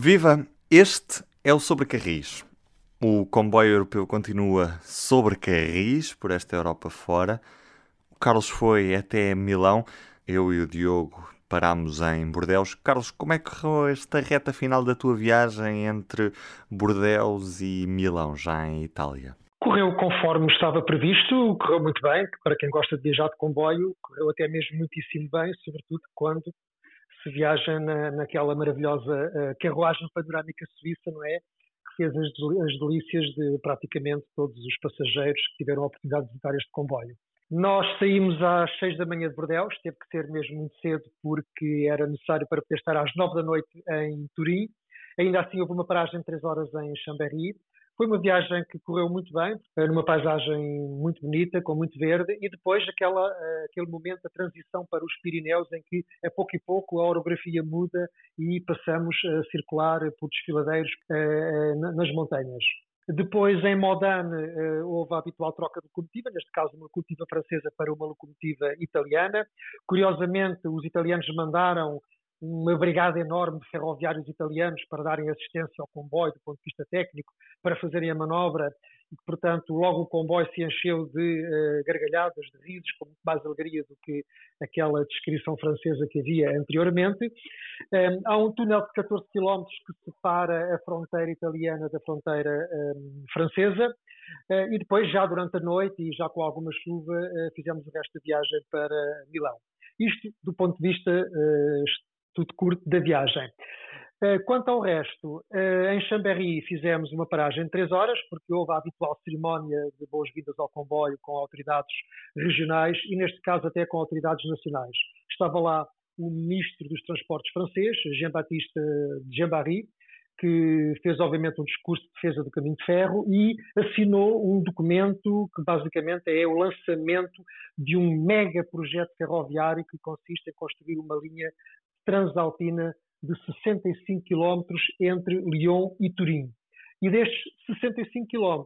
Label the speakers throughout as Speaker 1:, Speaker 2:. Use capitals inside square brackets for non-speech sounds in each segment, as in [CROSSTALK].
Speaker 1: Viva! Este é o Sobre Carris. O comboio europeu continua sobre Carris, por esta Europa fora. O Carlos foi até Milão. Eu e o Diogo parámos em Bordeus. Carlos, como é que correu esta reta final da tua viagem entre Bordeus e Milão, já em Itália?
Speaker 2: Correu conforme estava previsto, correu muito bem, para quem gosta de viajar de comboio, correu até mesmo muitíssimo bem, sobretudo quando se viaja na, naquela maravilhosa uh, carruagem panorâmica suíça, não é? Que fez as, as delícias de praticamente todos os passageiros que tiveram a oportunidade de visitar este comboio. Nós saímos às seis da manhã de Bordeaux, teve que ser mesmo muito cedo porque era necessário para poder estar às nove da noite em Turim. Ainda assim houve uma paragem de três horas em Chambéry. Foi uma viagem que correu muito bem, numa paisagem muito bonita, com muito verde, e depois aquela, eh, aquele momento da transição para os Pirineus, em que a pouco e pouco a orografia muda e passamos a circular por desfiladeiros eh, eh, nas montanhas. Depois, em Modane, houve a habitual troca de locomotiva, neste caso uma locomotiva francesa para uma locomotiva italiana. Curiosamente, os italianos mandaram uma brigada enorme de ferroviários italianos para darem assistência ao comboio do ponto de vista técnico, para fazerem a manobra e que, portanto, logo o comboio se encheu de uh, gargalhadas, de risos, com muito mais alegria do que aquela descrição francesa que havia anteriormente. Um, ehm, há um túnel de 14 km que separa a fronteira italiana da fronteira um, ehm, francesa uh, e depois, já durante a noite e já com alguma chuva, uh, fizemos o resto da viagem para Milão. Isto do ponto de vista tudo curto da viagem. Eh, quanto ao resto, eh, em Chambéry fizemos uma paragem de três horas, porque houve a habitual cerimónia de boas-vindas ao comboio com autoridades regionais e, neste caso, até com autoridades nacionais. Estava lá o ministro dos Transportes francês, Jean-Baptiste Jean-Barry, que fez, obviamente, um discurso de defesa do caminho de ferro e assinou um documento que, basicamente, é o lançamento de um mega projeto ferroviário que consiste em construir uma linha transalpina de 65 km entre Lyon e Turim. E destes 65 km,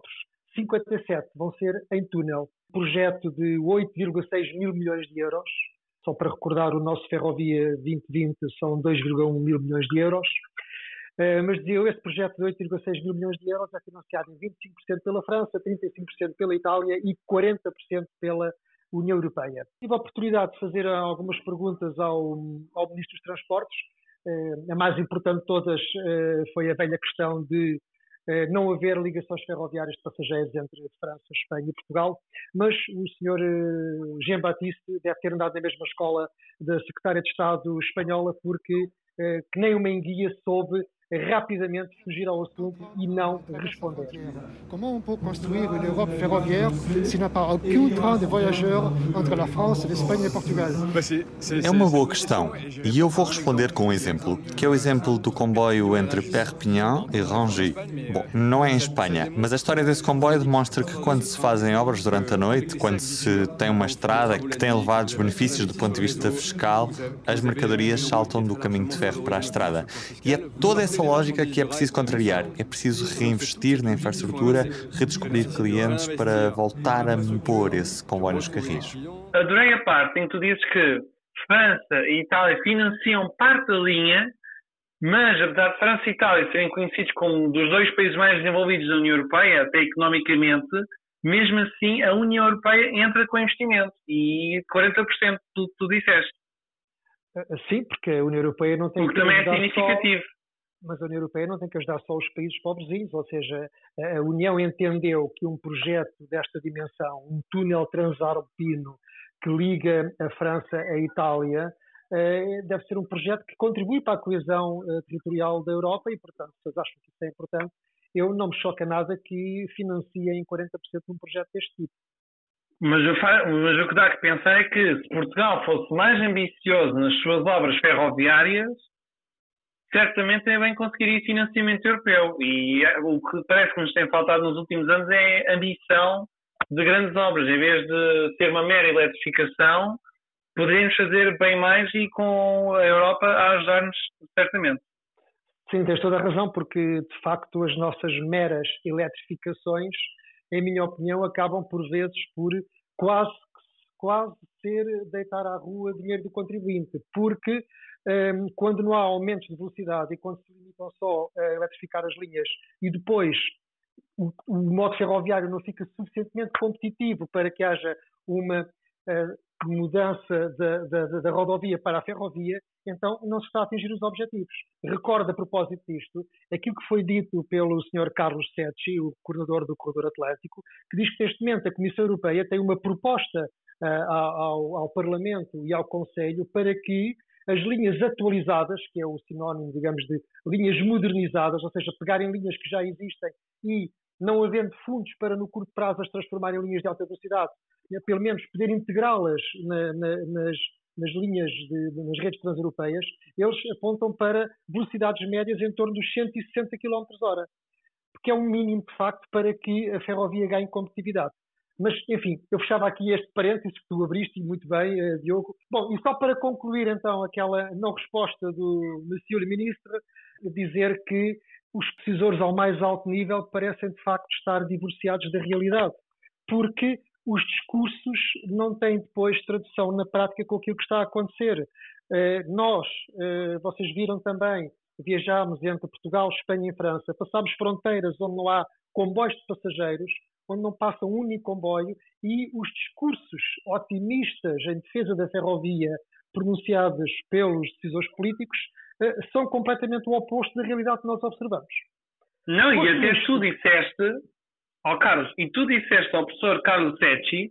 Speaker 2: 57 vão ser em túnel. Projeto de 8,6 mil milhões de euros. Só para recordar, o nosso Ferrovia 2020 são 2,1 mil milhões de euros. Uh, mas dizia eu, esse projeto de 8,6 mil milhões de euros é financiado em 25% pela França, 35% pela Itália e 40% pela União Europeia. Tive a oportunidade de fazer algumas perguntas ao, ao Ministro dos Transportes. Eh, a mais importante de todas eh, foi a velha questão de eh, não haver ligações ferroviárias de passageiros entre França, Espanha e Portugal, mas o senhor Jean Baptiste deve ter andado na mesma escola da Secretária de Estado espanhola, porque que nem uma enguia soube rapidamente fugir ao assunto e não responder.
Speaker 3: Como on peut construire une Europe ferroviaire s'il n'y a pas aucun train de voyageurs entre la France, l'Espagne et Portugal?
Speaker 1: É uma boa questão e eu vou responder com um exemplo, que é o exemplo do comboio entre Perpignan e Rangis. Bom, não é em Espanha, mas a história desse comboio demonstra que quando se fazem obras durante a noite, quando se tem uma estrada que tem elevados benefícios do ponto de vista fiscal, as mercadorias saltam do caminho de ferro para a estrada. E é toda essa lógica que é preciso contrariar. É preciso reinvestir na infraestrutura, redescobrir clientes para voltar a pôr esse comboio nos carris.
Speaker 4: Adorei a parte em que tu dizes que França e Itália financiam parte da linha, mas apesar de França e Itália serem conhecidos como dos dois países mais desenvolvidos da União Europeia, até economicamente, mesmo assim a União Europeia entra com investimento e 40% do que tu disseste.
Speaker 2: Sim, porque a União Europeia não tem
Speaker 4: o que também é significativo. Só
Speaker 2: mas a União Europeia não tem que ajudar só os países pobrezinhos, ou seja, a União entendeu que um projeto desta dimensão, um túnel transalpino que liga a França à Itália, eh, deve ser um projeto que contribui para a coesão eh, territorial da Europa e, portanto, vocês acham que isso é importante, eu não me choca nada que financiem 40% de um projeto deste tipo.
Speaker 4: Mas o, mas o que dá que pensar é que se Portugal fosse mais ambicioso nas suas obras ferroviárias, certamente também conseguiria financiamento europeu. E é, o que parece que nos tem faltado nos últimos anos é ambição de grandes obras. Em vez de ser uma mera eletrificação, poderíamos fazer bem mais e com a Europa a ajudar-nos certamente.
Speaker 2: Sim, tens toda a razão, porque de facto as nossas meras eletrificações, em minha opinião, acabam por vezes por quase quase ser deitar à rua dinheiro do contribuinte, porque quando não há aumentos de velocidade e quando se limitam só a eletrificar as linhas e depois o, modo ferroviário não fica suficientemente competitivo para que haja uma uh, mudança da, da, da, rodovia para a ferrovia, então não se está a atingir os objetivos. Recordo a propósito disto aquilo que foi dito pelo Sr. Carlos Secchi, o coordenador do Corredor Atlântico, que diz que neste momento a Comissão Europeia tem uma proposta uh, ao, ao Parlamento e ao Conselho para que as linhas atualizadas, que é o sinónimo, digamos, de linhas modernizadas, ou seja, pegarem linhas que já existem e não havendo fundos para no curto prazo as transformarem em linhas de alta velocidade, eh, pelo menos poder integrá-las na, na, nas, nas linhas, de, nas redes transeuropeias, eles apontam para velocidades médias em torno dos 160 km hora, porque é um mínimo de facto para que a ferrovia ganhe competitividade. Mas, enfim, eu fechava aqui este parênteses que tu abriste muito bem, uh, Diogo. Bom, e só para concluir então aquela não resposta do Monsieur Ministro, dizer que os decisores ao mais alto nível parecem de facto estar divorciados da realidade, porque os discursos não têm depois tradução na prática com aquilo que está a acontecer. Eh, nós, eh, vocês viram também, viajámos entre Portugal, Espanha e França, passámos fronteiras onde não há comboios de passageiros, onde não passa um único comboio e os discursos otimistas em defesa da ferrovia pronunciados pelos decisores políticos eh, são completamente o oposto da realidade que nós observamos.
Speaker 4: Não, e até tu disseste, ó oh Carlos, e tu disseste ao professor Carlos Secchi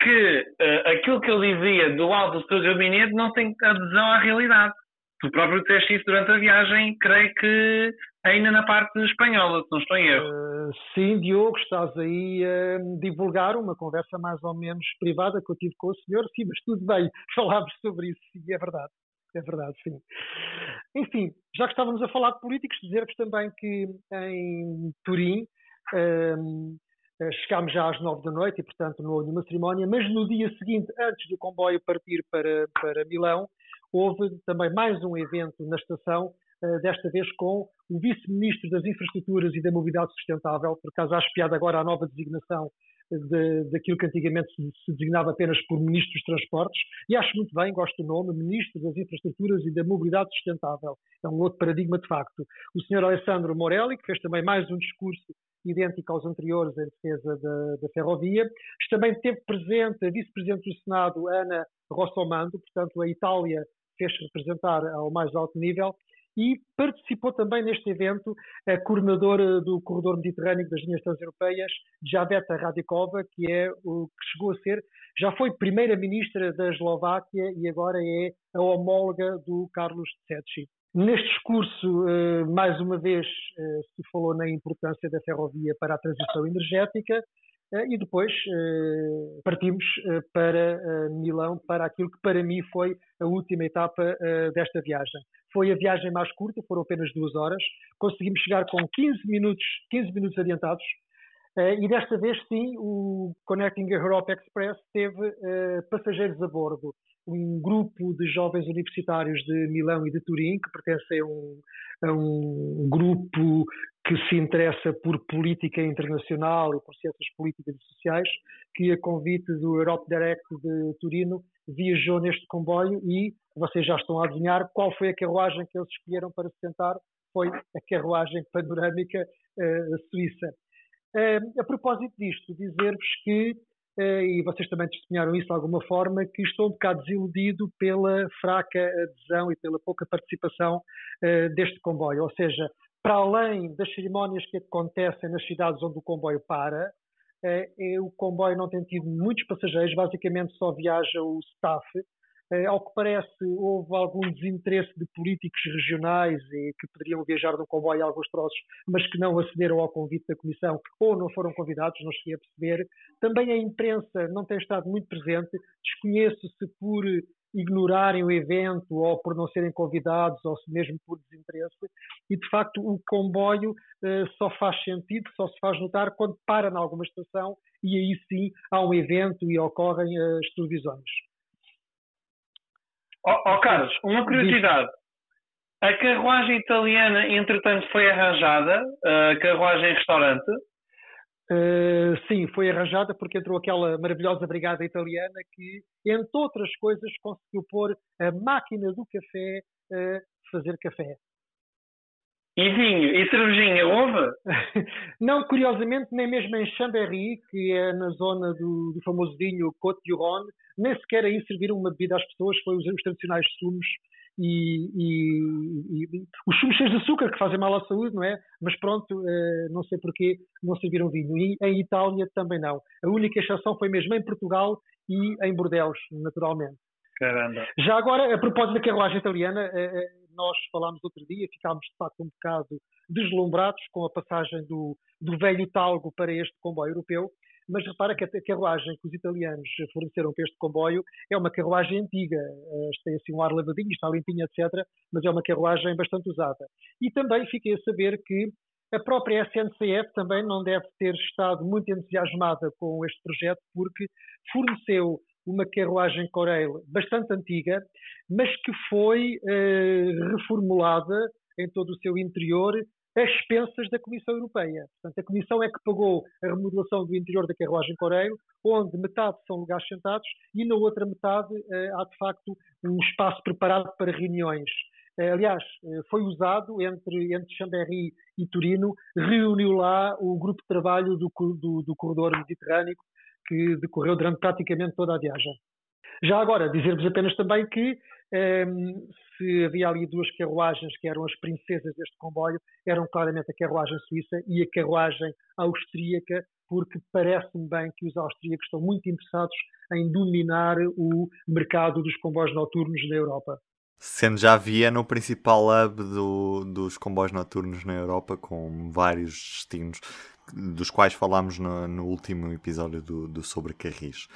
Speaker 4: que uh, aquilo que ele dizia do alto do seu gabinete não tem adesão à realidade. Tu próprio disseste isso durante a viagem, creio que ainda na parte espanhola, se não estou em erro. Uh,
Speaker 2: sim, Diogo, estás aí a divulgar uma conversa mais ou menos privada que eu tive com o senhor. Sim, mas tudo bem, [LAUGHS] falámos sobre isso, sim, é verdade. É verdade, sim. Enfim, já que estávamos a falar de políticos, dizer-vos também que em Turim um, eh, chegámos já às nove da noite e, portanto, não houve nenhuma cerimónia, mas no dia seguinte, antes do comboio partir para, para Milão, houve também mais um evento na estação, uh, desta vez com o Vice-Ministro das Infraestruturas e da Mobilidade Sustentável, por acaso acho piada agora a nova designação de, daquilo que antigamente se, designava apenas por Ministro dos Transportes, e acho muito bem, gosto do nome, Ministro das Infraestruturas e da Mobilidade Sustentável. É um outro paradigma de facto. O Sr. Alessandro Morelli, que fez também mais um discurso idêntico aos anteriores em defesa da, da ferrovia. Também teve presente a Vice-Presidente do Senado, Ana Rossomando, portanto a Itália fez representar ao mais alto nível, e participou também neste evento a coordenadora do Corredor Mediterrâneo das linhas transeuropeias, Javeta Radikova, que é o que chegou a ser, já foi primeira-ministra da Eslováquia e agora é a homóloga do Carlos Tsetsi. Neste discurso, eh, mais uma vez, eh, se falou na importância da ferrovia para a transição energética, e depois eh, partimos eh, para Milão, para aquilo que para mim foi a última etapa desta viagem. Foi a viagem mais curta, foram apenas duas horas. Conseguimos chegar com 15 minutos, 15 minutos adiantados. E desta vez, sim, o Connecting Europe Express teve passageiros a bordo um grupo de jovens universitários de Milão e de Turim, que pertencem a um, a um grupo que se interessa por política internacional e por ciências políticas e sociais, que a convite do Europe Direct de Turino viajou neste comboio e vocês já estão a adivinhar qual foi a carruagem que eles escolheram para se sentar, foi a carruagem panorâmica uh, suíça. Uh, a propósito disto, dizer-vos que eh, e vocês também testemunharam isso de alguma forma, que estou um bocado desiludido pela fraca adesão e pela pouca participação deste comboio. Ou seja, para além das cerimónias que acontecem nas cidades onde o comboio para, eh, o comboio não tem tido muitos passageiros, basicamente só viaja o staff, eh, ao que parece, houve algum desinteresse de políticos regionais que poderiam viajar no comboio alguns troços, mas que não acederam ao convite da Comissão ou não foram convidados, não cheguei a perceber. Também a imprensa não tem estado muito presente. Desconheço se por ignorarem o evento ou por não serem convidados ou mesmo por desinteresse. E, de facto, o comboio uh, só faz sentido, só se faz notar quando para em alguma estação e aí sim há um evento e ocorrem as televisões.
Speaker 4: Oh, oh, Carlos, uma curiosidade. A carruagem italiana, entretanto, foi arranjada, a carruagem restaurante?
Speaker 2: Uh, sim, foi arranjada porque entrou aquela maravilhosa brigada italiana que, entre outras coisas, conseguiu pôr a máquina do café a fazer café.
Speaker 4: E vinho? E cervejinha? Houve? [LAUGHS]
Speaker 2: Não, curiosamente, nem mesmo em Chambéry, que é na zona do, do famoso vinho Côte du Rhône, nem sequer aí serviram uma bebida às pessoas, foi os, os tradicionais sumos e, e, e, os sumos cheios de açúcar que fazem mal à saúde, não é? Mas pronto, eh, não sei porquê não serviram vinho. E em Itália também não. A única exceção foi mesmo em Portugal e em Bordeaux, naturalmente.
Speaker 4: Caramba.
Speaker 2: Já agora, a propósito da carruagem italiana, eh, eh, nós falámos outro dia, ficámos de facto um bocado deslumbrados com a passagem do, do velho talgo para este comboio europeu, mas repara que a carruagem que os italianos forneceram para este comboio é uma carruagem antiga, eh, tem assim um ar lavadinho, está limpinha, etc., mas é uma carruagem bastante usada. E também fiquei a saber que a própria SNCF também não deve ter estado muito entusiasmada com este projeto, porque forneceu uma carruagem Coreil bastante antiga, mas que foi eh, reformulada em todo o seu interior às expensas da Comissão Europeia. Portanto, a Comissão é que pagou a remodelação do interior da carruagem Coreiro, onde metade são lugares sentados e na outra metade eh, há, de facto, um espaço preparado para reuniões. Eh, aliás, eh, foi usado entre, entre Chambéry e Turino, reuniu lá o grupo de trabalho do, do, do corredor mediterrâneo que decorreu durante praticamente toda a viagem. Já agora, dizer-vos apenas também que um, se havia ali duas carruagens que eram as princesas deste comboio, eram claramente a carruagem suíça e a carruagem austríaca, porque parece-me bem que os austríacos estão muito interessados em dominar o mercado dos comboios noturnos na Europa.
Speaker 1: Sendo já Viena o principal hub do, dos comboios noturnos na Europa, com vários destinos, dos quais falámos no, no último episódio do, do Sobre Carris.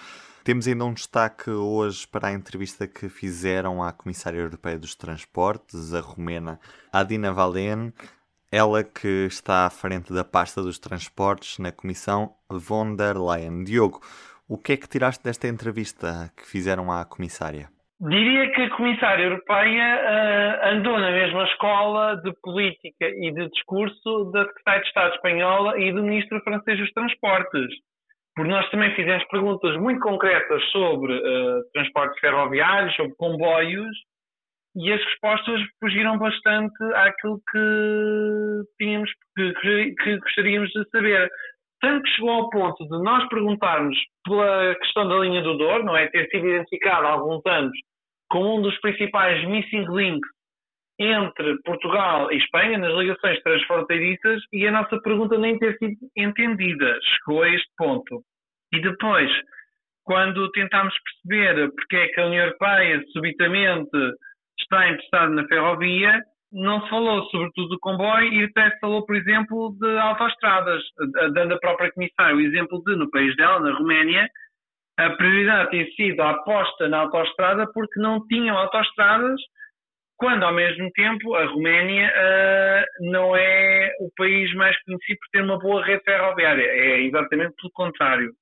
Speaker 1: Temos ainda um destaque hoje para a entrevista que fizeram à Comissária Europeia dos Transportes, a romena Adina Valen, ela que está à frente da pasta dos transportes na Comissão von der Leyen. Diogo, o que é que tiraste desta entrevista que fizeram à Comissária?
Speaker 4: Diria que a Comissária Europeia uh, andou na mesma escola de política e de discurso da Secretária de Estado Espanhola e do Ministro francês dos Transportes porque nós também fizemos perguntas muito concretas sobre uh, transportes ferroviários, sobre comboios, e as respostas fugiram bastante àquilo que tínhamos, que, que, gostaríamos de saber. Tanto que chegou ao ponto de nós perguntarmos pela questão da linha do Douro, não é? Ter sido identificado há alguns anos como um dos principais missing links entre Portugal e Espanha nas ligações transfronteiriças e a nossa pergunta nem ter sido entendida. Chegou a este ponto. E depois, quando tentámos perceber porque é que a União Europeia subitamente está interessada na ferrovia, não se falou sobretudo do comboio e até se falou, por exemplo, de autoestradas, dando a própria comissária o exemplo de, no país dela, na Roménia, a prioridade tem sido a aposta na autoestrada porque não tinham autoestradas quando ao mesmo tempo a Roménia uh, não é o país mais conhecido por ter uma boa rede ferroviária, é exatamente pelo contrário.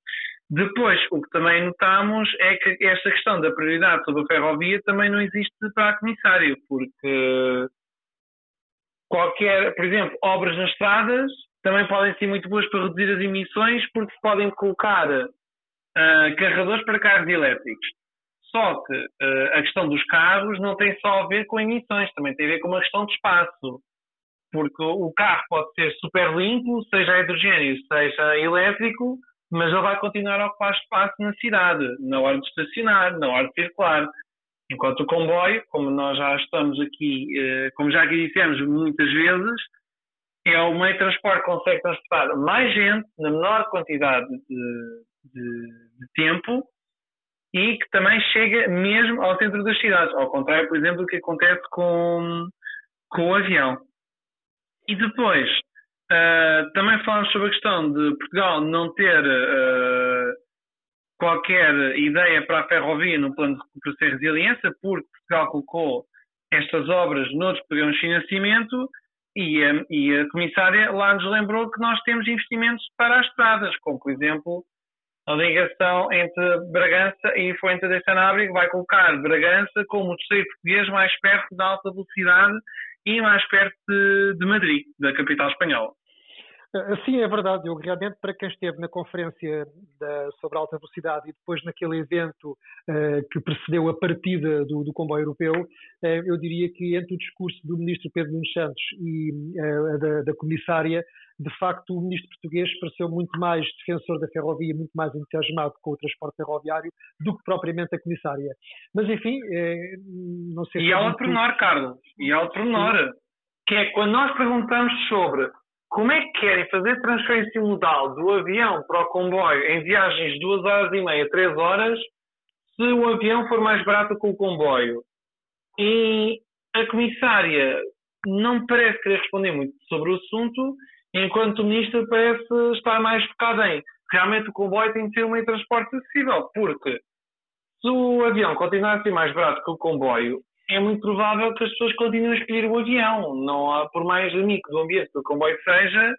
Speaker 4: Depois, o que também notamos é que esta questão da prioridade sobre a ferrovia também não existe para a comissária, porque qualquer, por exemplo, obras nas estradas também podem ser muito boas para reduzir as emissões porque se podem colocar uh, carregadores para carros elétricos. Só que uh, a questão dos carros não tem só a ver com emissões, também tem a ver com uma questão de espaço. Porque o carro pode ser super limpo, seja hidrogênio, seja elétrico, mas ele vai continuar a ocupar espaço na cidade, na hora de estacionar, na hora de circular. Enquanto o comboio, como nós já estamos aqui, uh, como já aqui dissemos muitas vezes, é o meio de transporte que consegue transportar mais gente na menor quantidade de, de, de tempo e que também chega mesmo ao centro das cidades, ao contrário, por exemplo, do que acontece com, com o avião. E depois, uh, também falamos sobre a questão de Portugal não ter uh, qualquer ideia para a ferrovia no plano de recuperação e resiliência, porque Portugal colocou estas obras noutros programas de financiamento e a, e a comissária lá nos lembrou que nós temos investimentos para as estradas, como por exemplo a ligação entre Bragança e Fuente de Sanabria, vai colocar Bragança como o terceiro português mais perto da alta velocidade e mais perto de, de Madrid, da capital espanhola.
Speaker 2: Sim, é verdade. Eu realmente, para quem esteve na conferência da, sobre alta velocidade e depois naquele evento uh, que precedeu a partida do, do comboio europeu, uh, eu diria que entre o discurso do ministro Pedro Nunes Santos e uh, da, da, comissária, de facto, o ministro português pareceu muito mais defensor da ferrovia, muito mais entusiasmado com o transporte ferroviário do que propriamente a comissária. Mas, enfim, não sei...
Speaker 4: E há outro pormenor, Carlos, e há outro pormenor, que é quando nós perguntamos sobre como é que querem fazer transferência modal do avião para o comboio em viagens de 2 horas e meia, 3 horas, se o avião for mais barato que o comboio? E a comissária não parece querer responder muito sobre o assunto, enquanto o ministro parece estar mais focado em realmente o comboio tem de ser um meio de transporte acessível, porque se o avião continuar a ser mais barato que o comboio, é muito provável que as pessoas continuem a escolher o avião. Não há, por mais amigo do ambiente do comboio seja,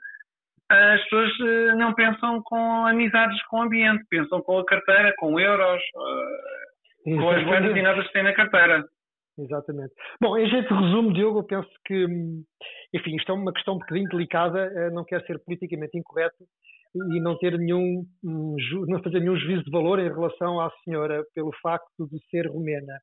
Speaker 4: as pessoas eh, não pensam com amizades com o ambiente, pensam com a carteira, com euros, uh, com as moedas e nada que têm na carteira.
Speaker 2: Exatamente. Bom, em jeito de resumo, Diogo, eu penso que, enfim, isto é uma questão um bocadinho delicada, eh, não quer ser politicamente incorreto e não ter nenhum, não fazer nenhum juízo de valor em relação à senhora pelo facto de ser romena.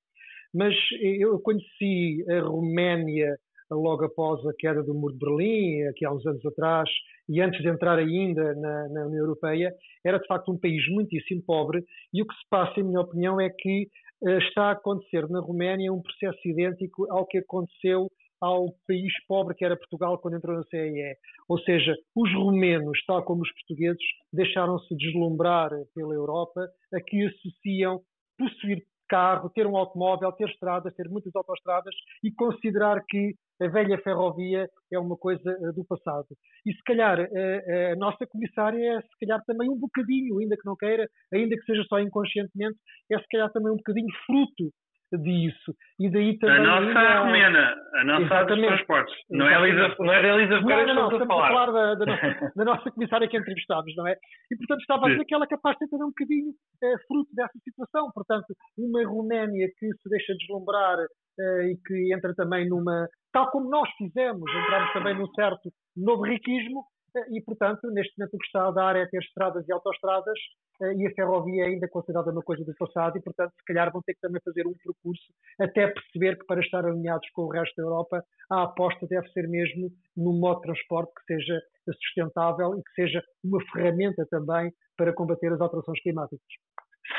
Speaker 2: Mas eu conheci a Roménia logo após a queda do Muro de Berlim, aqui há uns anos atrás, e antes de entrar ainda na, na, União Europeia, era de facto um país muitíssimo pobre, e o que se passa, em minha opinião, é que está a acontecer na Roménia um processo idêntico ao que aconteceu ao país pobre que era Portugal quando entrou na CEE. Ou seja, os romenos, tal como os portugueses, deixaram-se deslumbrar pela Europa, a que associam possuir carro, ter um automóvel, ter estradas, ter muitas autoestradas e considerar que a velha ferrovia é uma coisa eh, do passado. E se calhar a, eh, eh, a nossa comissária é se calhar também um bocadinho, ainda que não queira, ainda que seja só inconscientemente, é se calhar também um bocadinho fruto disso. E daí também.
Speaker 4: A nossa romena, a nossa Exatamente. dos transportes. Não é a Elisa, não é a Elisa Ferreira
Speaker 2: não, não, não,
Speaker 4: estamos a falar.
Speaker 2: a falar da, da, nossa, da, nossa, comissária que entrevistámos, não é? E portanto estava a dizer que ela é capaz de ter também um bocadinho é, fruto dessa situação. Portanto, uma Roménia que se deixa deslumbrar é, e que entra também numa. Tal como nós fizemos, entramos também num certo novo riquismo, e, portanto, neste momento o que está a dar é ter estradas e autoestradas eh, e a ferrovia ainda considerada uma coisa do passado e, portanto, se calhar vão ter que também fazer um percurso até perceber que para estar alinhados com o resto da Europa, a aposta deve ser mesmo num modo de transporte que seja sustentável e que seja uma ferramenta também para combater as alterações climáticas.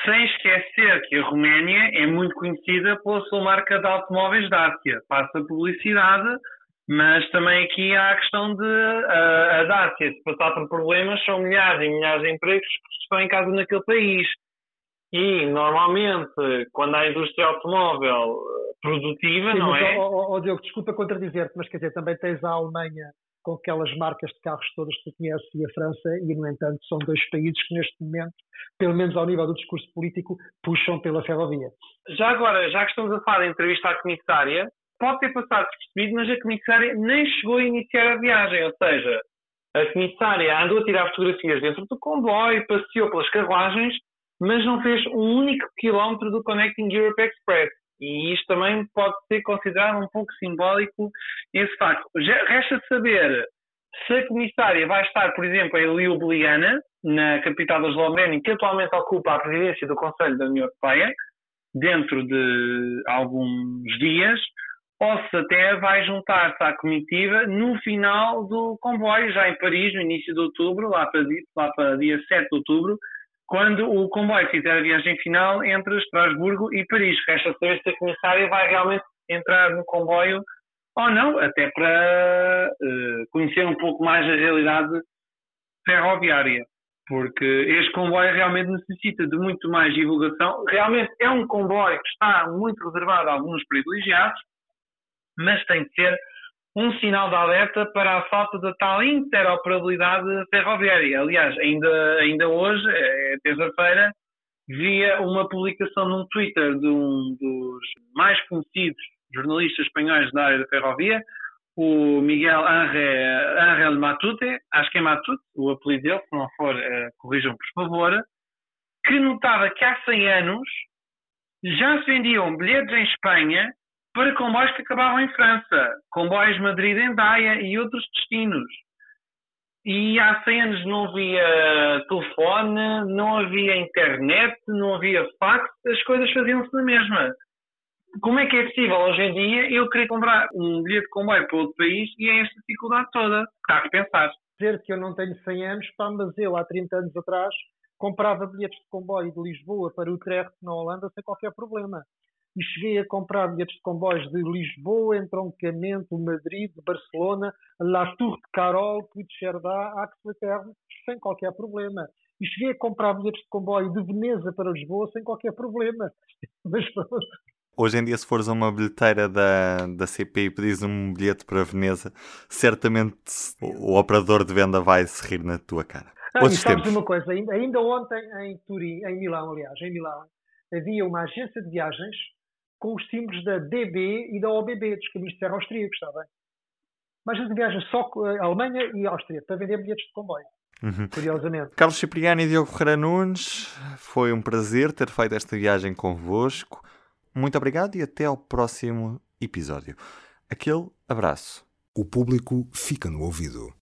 Speaker 4: Sem esquecer que a Roménia é muito conhecida pela sua marca de automóveis Dacia. Passa publicidade mas também aqui há a questão de uh, a Dácia, se passar por problemas, são milhares e milhares de empregos que estão em casa naquele país. E, normalmente, quando há indústria automóvel eh, produtiva,
Speaker 2: Sim,
Speaker 4: não
Speaker 2: mas,
Speaker 4: é?
Speaker 2: Oh, oh, Diogo, desculpa contradizer-te, mas quer dizer, também tens a Alemanha com aquelas marcas de carros todas que tu conheces e a França, e, no entanto, são dois países que, neste momento, pelo menos ao nível do discurso político, puxam pela ferrovia.
Speaker 4: Já agora, já que estamos a falar da entrevista à comissária, pode ter passado despercebido, mas a comissária nem chegou a iniciar a viagem, ou seja, a comissária andou a tirar fotografias dentro do comboio, passeou pelas carruagens, mas não fez um único quilómetro do Connecting Europe Express. E isto também pode ser considerado um pouco simbólico esse facto. Já resta saber se a comissária vai estar, por exemplo, em Ljubljana, na capital da Eslovénia, que atualmente ocupa a presidência do Conselho da União Europeia, dentro de alguns dias, ou se até vai juntar-se à comitiva no final do comboio, já em Paris, no início de outubro, lá para, lá para dia 7 de outubro, quando o comboio fizer a viagem final entre Estrasburgo e Paris. Resta saber se a comissária vai realmente entrar no comboio ou não, até para uh, conhecer um pouco mais a realidade ferroviária. Porque este comboio realmente necessita de muito mais divulgação. Realmente é um comboio que está muito reservado a alguns privilegiados, mas tem de ser um sinal de alerta para a falta da tal interoperabilidade ferroviária. Aliás, ainda, ainda hoje, é, é terça-feira, via uma publicação num Twitter de um dos mais conhecidos jornalistas espanhóis da área da ferrovia, o Miguel Ángel Matute, acho que é Matute, o apelido dele, se não for, uh, corrijam por favor, que notava que há 100 anos já se vendiam bilhetes em Espanha para comboios que acabavam em França, comboios Madrid-Endaia e outros destinos. E há 100 anos não havia telefone, não havia internet, não havia fax, as coisas faziam-se na mesma. Como é que é possível hoje em dia eu querer comprar um bilhete de comboio para outro país e é esta dificuldade toda? Está a pensar.
Speaker 2: Dizer que eu não tenho 100 anos, pá, mas eu há 30 anos atrás comprava bilhetes de comboio de Lisboa para Utrecht, na Holanda, sem qualquer problema e cheguei a comprar bilhetes de comboios de Lisboa, Entroncamento, Madrid, Barcelona, La Tour de Carol, Puigcerdá, Axel Eterno, sem qualquer problema. E cheguei a comprar bilhetes de comboio de Veneza para Lisboa sem qualquer problema. [LAUGHS] Mas.
Speaker 1: Hoje em dia, se fores a uma bilheteira da, da CP e pedires um bilhete para Veneza, certamente o, o operador de venda vai se rir na tua cara.
Speaker 2: Ah, e sabes tempos. uma coisa, ainda, ainda ontem em Turim, em Milão, aliás, em Milão, havia uma agência de viagens com os símbolos da DB e da OBB, dos caminhos de ferro austríacos, está bem? Mas a gente viaja só a Alemanha e a Áustria para vender bilhetes de comboio. Uhum. Curiosamente.
Speaker 1: Carlos Cipriani e Diogo Ferreira Nunes, foi um prazer ter feito esta viagem convosco. Muito obrigado e até ao próximo episódio. Aquele abraço.
Speaker 5: O público fica no ouvido.